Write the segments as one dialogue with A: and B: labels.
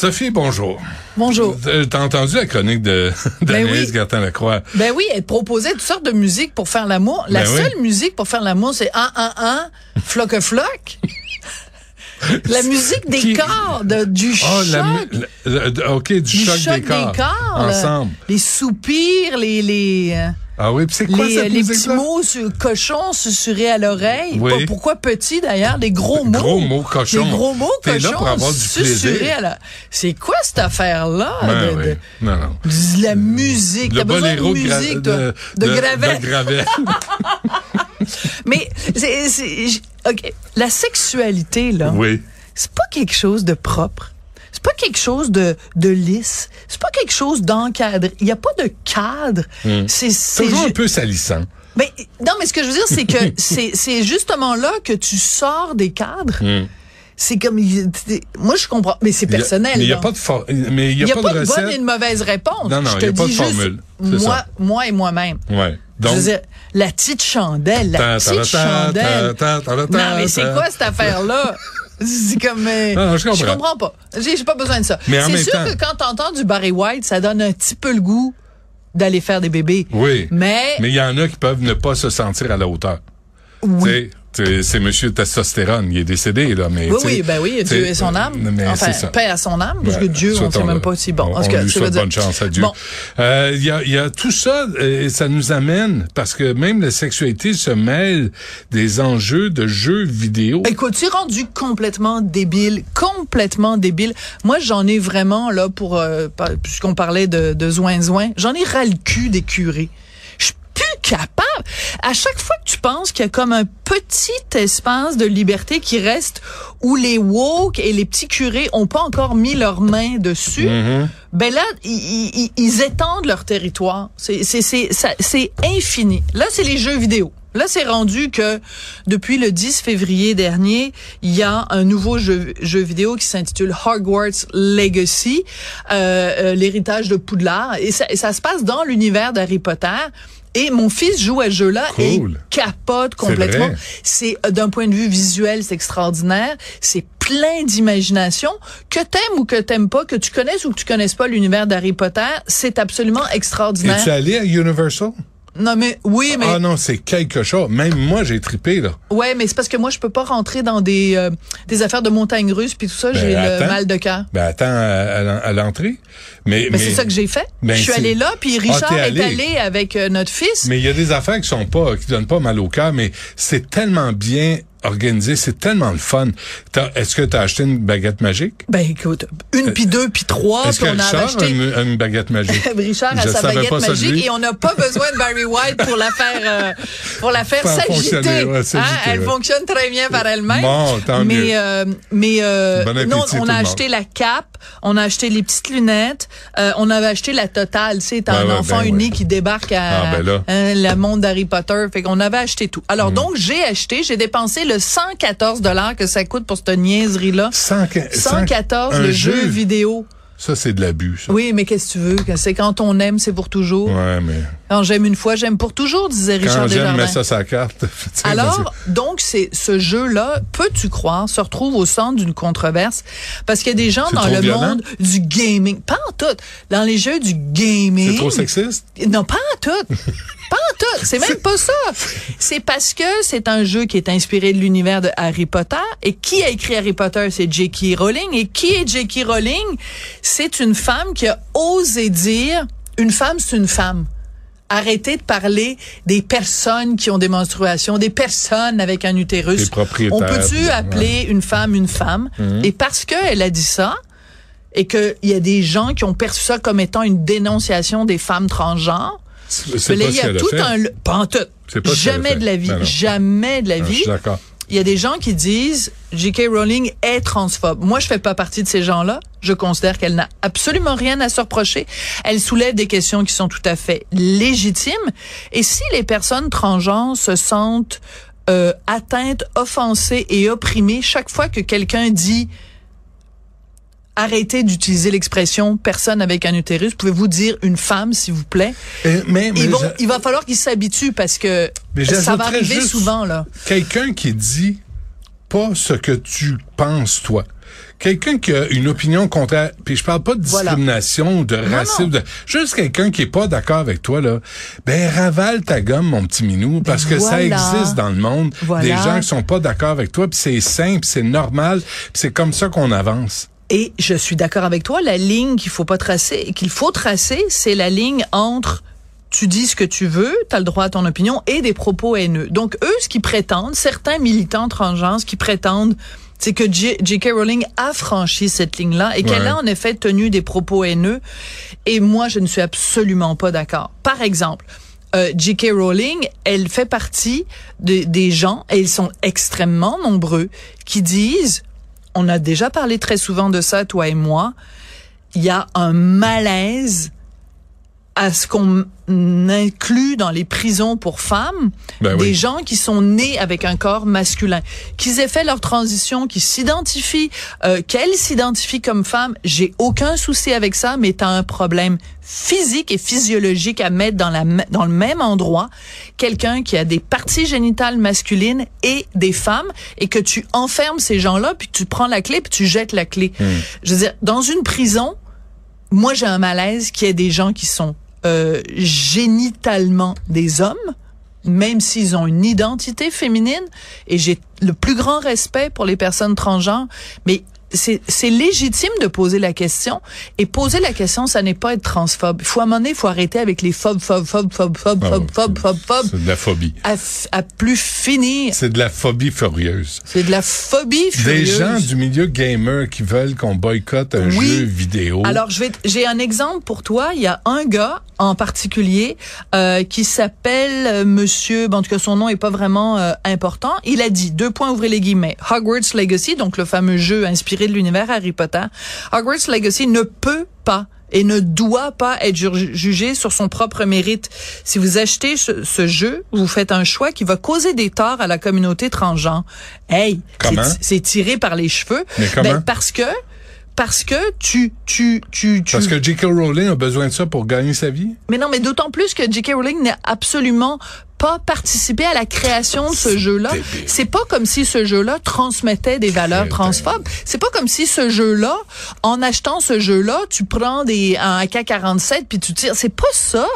A: Sophie, bonjour.
B: Bonjour.
A: Euh, T'as entendu la chronique de
B: Ben
A: d'Anaïs
B: oui.
A: Gertin-Lacroix?
B: Ben oui, elle proposait toutes sortes de musique pour faire l'amour. La
A: Ben oui.
B: seule musique pour faire l'amour, c'est un, un, un, floc floc. La musique des
A: Qui-
B: corps, de, du
A: Oh,
B: choc.
A: la, la- OK, du,
B: du
A: choc, des corps.
B: là.
A: Ensemble.
B: Les soupirs, les, les, euh,
A: Ah oui, c'est quoi
B: les,
A: cette
B: les petits mots cochons susurrés à l'oreille.
A: Oui.
B: Pourquoi petits d'ailleurs? Des gros mots.
A: Gros mots cochons.
B: Des gros mots cochons
A: là pour avoir du
B: susurrés
A: plaisir.
B: à la... C'est quoi cette affaire-là?
A: Ben
B: de-
A: oui.
B: de-
A: Non, non.
B: de la musique? T'as besoin de musique, toi?
A: de,
B: De, Gravel?
A: Gravel.
B: Mais, c'est, OK. La sexualité, là,
A: oui.
B: c'est pas quelque chose de propre. C'est pas quelque chose de, de lisse. C'est pas quelque chose d'encadré. Il y a pas de cadre. C'est, c'est
A: Toujours un peu salissant.
B: Mais, non, mais ce que je veux dire, c'est que c'est, justement là que tu sors des cadres. C'est comme, moi, je comprends, mais c'est
A: Hmm.
B: Personnel.
A: Mais il n'y a pas de for- mais il y
B: Il
A: a,
B: y a
A: pas,
B: pas
A: de
B: de bonne et de mauvaise réponse.
A: Non, non,
B: je
A: il
B: te
A: y a pas
B: dis
A: de formule.
B: Moi,
A: ça.
B: moi et moi-même.
A: Ouais.
B: Je
A: Donc,
B: veux dire, la petite chandelle, la petite chandelle. Non, mais c'est quoi cette affaire-là? C'est comme... euh,
A: Non, non, je comprends.
B: comprends pas. J'ai pas besoin de ça.
A: Mais en
B: C'est sûr
A: temps-
B: que quand t'entends du Barry White, ça donne un petit peu le goût d'aller faire des bébés.
A: oui.
B: Mais,
A: Mais il y en a qui peuvent ne pas se sentir à la hauteur.
B: oui.
A: C'est Monsieur Testostérone, il est décédé, là, mais.
B: Oui, oui, ben oui, Dieu et son âme.
A: euh, Mais
B: enfin, paix à son âme, parce que
A: Ouais,
B: Dieu, on ne sait même pas si bon.
A: On,
B: En
A: lui souhaite
B: dire-
A: bonne chance à Dieu.
B: Bon.
A: Euh, Il y, a, y a tout ça, et ça nous amène, parce que même la sexualité se mêle des enjeux de jeux vidéo.
B: Écoute, tu es rendu complètement débile, complètement débile. Moi, j'en ai vraiment, là, pour, euh, puisqu'on parlait de, de zoin-zoin, j'en ai ras le cul des curés. Je suis plus capable. À chaque fois que tu penses qu'il y a comme un petit espace de liberté qui reste où les woke et les petits curés ont pas encore mis leurs mains dessus,
A: Mm-hmm.
B: ben là, ils, ils- ils étendent leur territoire. C'est infini. Là, c'est les jeux vidéo. Là, c'est rendu que depuis le 10 février dernier, il y a un nouveau jeu, jeu vidéo qui s'intitule Hogwarts Legacy, euh, euh, l'héritage de Poudlard, et ça, et ça se passe dans l'univers d'Harry Potter. Et mon fils joue à ce jeu-là et
A: Cool.
B: capote complètement. C'est euh, d'un point de vue visuel, c'est extraordinaire. C'est plein d'imagination. Que t'aimes ou que t'aimes pas, que tu connaisses ou que tu connaisses pas l'univers d'Harry Potter, c'est absolument extraordinaire.
A: Es-tu allé à Universal?
B: Non mais oui, mais
A: Ah non, c'est quelque chose. Même moi, j'ai trippé, là.
B: ouais, mais c'est parce que moi je peux pas rentrer dans des euh, des affaires de montagne russe puis tout ça,
A: Ben,
B: j'ai le mal de cœur.
A: Ben attends à, à l'en- à l'entrée. Mais,
B: Mais, c'est ça que j'ai fait.
A: Ben,
B: je suis allée là, puis
A: Ah,
B: Richard est
A: allé.
B: allé avec euh, notre fils.
A: Mais il y a des affaires qui sont pas, qui donnent pas mal au cœur, mais c'est tellement bien organisé, c'est tellement le fun. Est-ce que tu as acheté une baguette magique?
B: Ben écoute, une puis deux puis trois,
A: Est-ce
B: puis
A: que
B: on a
A: Richard
B: acheté.
A: une, une baguette magique?
B: Richard a
A: Je
B: sa baguette magique et on n'a pas besoin de Barry White pour la faire euh, pour la faire s'agiter.
A: ouais,
B: Hein, Elle
A: ouais.
B: fonctionne très bien par elle-même.
A: Bon, tant
B: mais
A: mieux.
B: euh, mais euh,
A: Bon appétit
B: non, on a acheté la cape, on a acheté les petites lunettes, euh, on avait acheté la totale. Tu sais, t'as
A: Ouais,
B: un enfant
A: ben
B: unique
A: ouais.
B: qui débarque à
A: Ah, ben là.
B: hein, le monde d'Harry Potter, fait qu'on avait acheté tout.
A: Hmm.
B: Alors donc j'ai acheté, j'ai dépensé le 114 dollars que ça coûte pour cette niaiserie là. 114
A: un
B: le jeu vidéo.
A: Ça, c'est de l'abus.
B: Oui, mais qu'est-ce que tu veux? C'est quand on aime, c'est pour toujours.
A: Ouais, mais
B: Quand j'aime une fois, j'aime pour toujours, disait Richard
A: quand ça carte.
B: Alors, donc, c'est ce jeu-là, peux-tu croire, se retrouve au centre d'une controverse? Parce qu'il y a des gens dans le
A: violent?
B: monde du gaming, pas en tout, dans les jeux du gaming.
A: c'est trop sexiste?
B: Non, pas en tout. Pas en tout. C'est même pas ça. C'est parce que c'est un jeu qui est inspiré de l'univers de Harry Potter. Et qui a écrit Harry Potter? C'est J.K. Rowling. Et qui est J.K. Rowling? C'est une femme qui a osé dire, une femme, c'est une femme. Arrêtez de parler des personnes qui ont des menstruations, des personnes avec un utérus. On peut-tu appeler une femme une femme? Et parce qu'elle a dit ça, et qu'il y a des gens qui ont perçu ça comme étant une dénonciation des femmes transgenres,
A: C'est
B: mais là,
A: pas
B: il y a tout un... Pas en tout.
A: A
B: Jamais de la vie.
A: Ben non.
B: jamais de la
A: Ah, Je
B: vie.
A: d'accord.
B: il y a des gens qui disent J.K. Rowling est transphobe. Moi, je fais pas partie de ces gens-là. Je considère qu'elle n'a absolument rien à se reprocher. Elle soulève des questions qui sont tout à fait légitimes. Et si les personnes transgenres se sentent euh, atteintes, offensées et opprimées chaque fois que quelqu'un dit arrêtez d'utiliser l'expression personne avec un utérus. Pouvez-vous dire une femme, s'il vous plaît?
A: Euh, mais, mais
B: vont- il va falloir qu'ils s'habituent parce que ça va arriver souvent, là.
A: Quelqu'un qui dit pas ce que tu penses, toi. Quelqu'un qui a une opinion contraire, puis je parle pas de
B: Voilà.
A: discrimination, de racisme,
B: non.
A: de- juste quelqu'un qui est pas d'accord avec toi, là, ben ravale ta gomme, mon petit minou, parce que ça
B: voilà.
A: existe dans le monde,
B: Voilà.
A: des gens qui sont pas d'accord avec toi, puis c'est simple, c'est normal, c'est comme ça qu'on avance.
B: Et je suis d'accord avec toi, la ligne qu'il faut pas tracer, qu'il faut tracer, c'est la ligne entre tu dis ce que tu veux, tu as le droit à ton opinion et des propos haineux. Donc eux ce qu'ils prétendent, certains militants transgenres qu'ils prétendent c'est que J.K. Rowling a franchi cette ligne-là et qu'elle a en effet tenu des propos haineux. Et moi, je ne suis absolument pas d'accord. Par exemple, euh, J.K. Rowling, elle fait partie de- des gens, et ils sont extrêmement nombreux, qui disent, on a déjà parlé très souvent de ça, toi et moi, il y a un malaise à ce qu'on inclut dans les prisons pour femmes
A: Ben
B: des
A: oui.
B: gens qui sont nés avec un corps masculin, qu'ils aient fait leur transition, qui s'identifient, euh, qu'elles s'identifient comme femmes, j'ai aucun souci avec ça, mais tu as un problème physique et physiologique à mettre dans, la, dans le même endroit quelqu'un qui a des parties génitales masculines et des femmes et que tu enfermes ces gens-là, puis tu prends la clé, puis tu jettes la clé. Je veux dire, dans une prison, moi j'ai un malaise qu'il y ait des gens qui sont euh, génitalement des hommes, même s'ils ont une identité féminine, et j'ai le plus grand respect pour les personnes transgenres, mais c'est légitime de poser la question. Et poser la question, ça n'est pas être transphobe. Il faut donné, il faut arrêter avec les phobes, phobes, phobes, phobes, phobes,
A: Ah,
B: phobes, phobes, phobes, phobes,
A: C'est de la phobie.
B: à, plus finir.
A: C'est de la phobie furieuse.
B: C'est de la phobie
A: Des
B: furieuse.
A: gens du milieu gamer qui veulent qu'on boycotte un
B: Oui.
A: jeu vidéo.
B: Alors, je vais, j'ai un exemple pour toi. Il y a un gars en particulier euh, qui s'appelle euh, Monsieur. Bon, en tout cas, son nom est pas vraiment euh, important. Il a dit deux points ouvrez les guillemets. Hogwarts Legacy, donc le fameux jeu inspiré de l'univers Harry Potter. Hogwarts Legacy ne peut pas et ne doit pas être ju- jugé sur son propre mérite. Si vous achetez ce, ce jeu, vous faites un choix qui va causer des torts à la communauté transgenre. Hey, c'est- c'est tiré par les cheveux.
A: Mais comment?
B: Ben, parce que parce que tu tu tu tu
A: Parce que J.K. Rowling a besoin de ça pour gagner sa vie?
B: mais non mais d'autant plus que J.K. Rowling n'a absolument pas participé à la création de ce jeu-là. C'est pas comme si ce jeu-là transmettait des valeurs transphobes. C'est pas comme si ce jeu-là, en achetant ce jeu-là, tu prends des un AK-47 puis tu tires. C'est pas ça.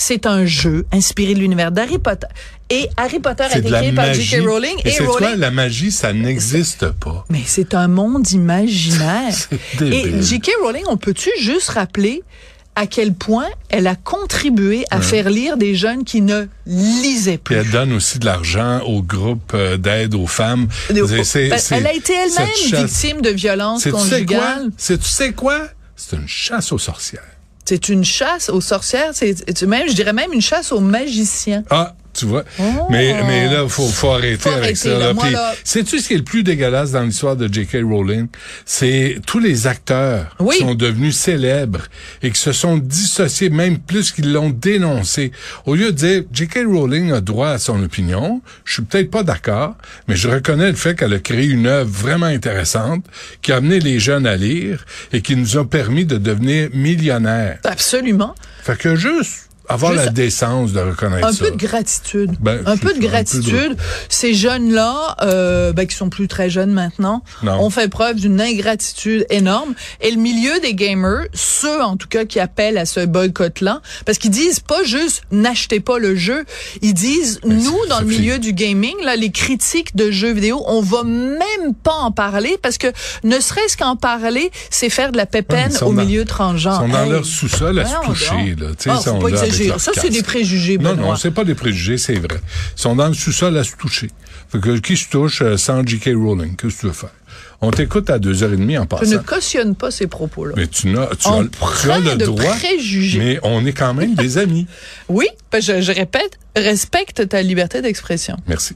B: C'est un jeu inspiré de l'univers d'Harry Potter. Et Harry Potter a été créé par. J.K. Rowling
A: Mais
B: et
A: c'est quoi,
B: Rowling
A: la magie, ça n'existe pas.
B: mais c'est un monde imaginaire. Et. J.K. Rowling, on peut-tu juste rappeler à quel point elle a contribué à faire lire des jeunes qui ne lisaient plus.
A: elle donne aussi de l'argent au groupe euh, d'aide aux femmes.
B: Ben, elle a été elle-même victime de violences conjugales.
A: C'est tu sais quoi? C'est une chasse aux sorcières.
B: C'est une chasse aux sorcières, c'est c'est même, je dirais même une chasse aux magiciens.
A: Ah, tu vois. Mais, mais là, faut, faut arrêter
B: Faut
A: avec
B: arrêter,
A: ça.
B: là.
A: Là.
B: Moi,
A: Puis,
B: là-
A: sais-tu ce qui est le plus dégueulasse dans l'histoire de J.K. Rowling? C'est tous les acteurs
B: Oui.
A: qui sont devenus célèbres et qui se sont dissociés, même plus qu'ils l'ont dénoncé. Au lieu de dire, J.K. Rowling a droit à son opinion, je suis peut-être pas d'accord, mais je reconnais le fait qu'elle a créé une œuvre vraiment intéressante qui a amené les jeunes à lire et qui nous a permis de devenir millionnaires.
B: Absolument.
A: Fait que juste avoir
B: Juste
A: la décence de reconnaître
B: Un
A: ça.
B: peu de gratitude.
A: Ben,
B: un peu de
A: ça, un peu de-
B: gratitude. Ces jeunes-là, euh, ben, qui sont plus très jeunes maintenant,
A: Non.
B: ont fait preuve d'une ingratitude énorme. Et le milieu des gamers, ceux en tout cas qui appellent à ce boycott-là, parce qu'ils disent pas juste n'achetez pas le jeu, ils disent nous
A: c'est-
B: dans le milieu du gaming, là, les critiques de jeux vidéo, on va même pas en parler parce que ne serait-ce qu'en parler, c'est faire de la pépène au
A: dans-
B: milieu transgenre.
A: Ils sont dans
B: Hey.
A: leur sous-sol à se toucher. Là. Tu sais, ils
B: faut
A: sont
B: pas Ça, c'est des préjugés,
A: Non,
B: Benoît.
A: non, c'est pas des préjugés, c'est vrai. Ils sont dans le sous-sol à se toucher. Fait que qui se touche euh, sans J.K. Rowling? Qu'est-ce que tu veux faire? On t'écoute à deux heures et demie en
B: Je ne
A: passant.
B: cautionne pas ces propos-là.
A: Mais tu, n'as, tu,
B: On
A: as, tu as le
B: de
A: droit.
B: préjugés.
A: Mais on est quand même des amis.
B: Oui, ben je, je répète, respecte ta liberté d'expression.
A: Merci.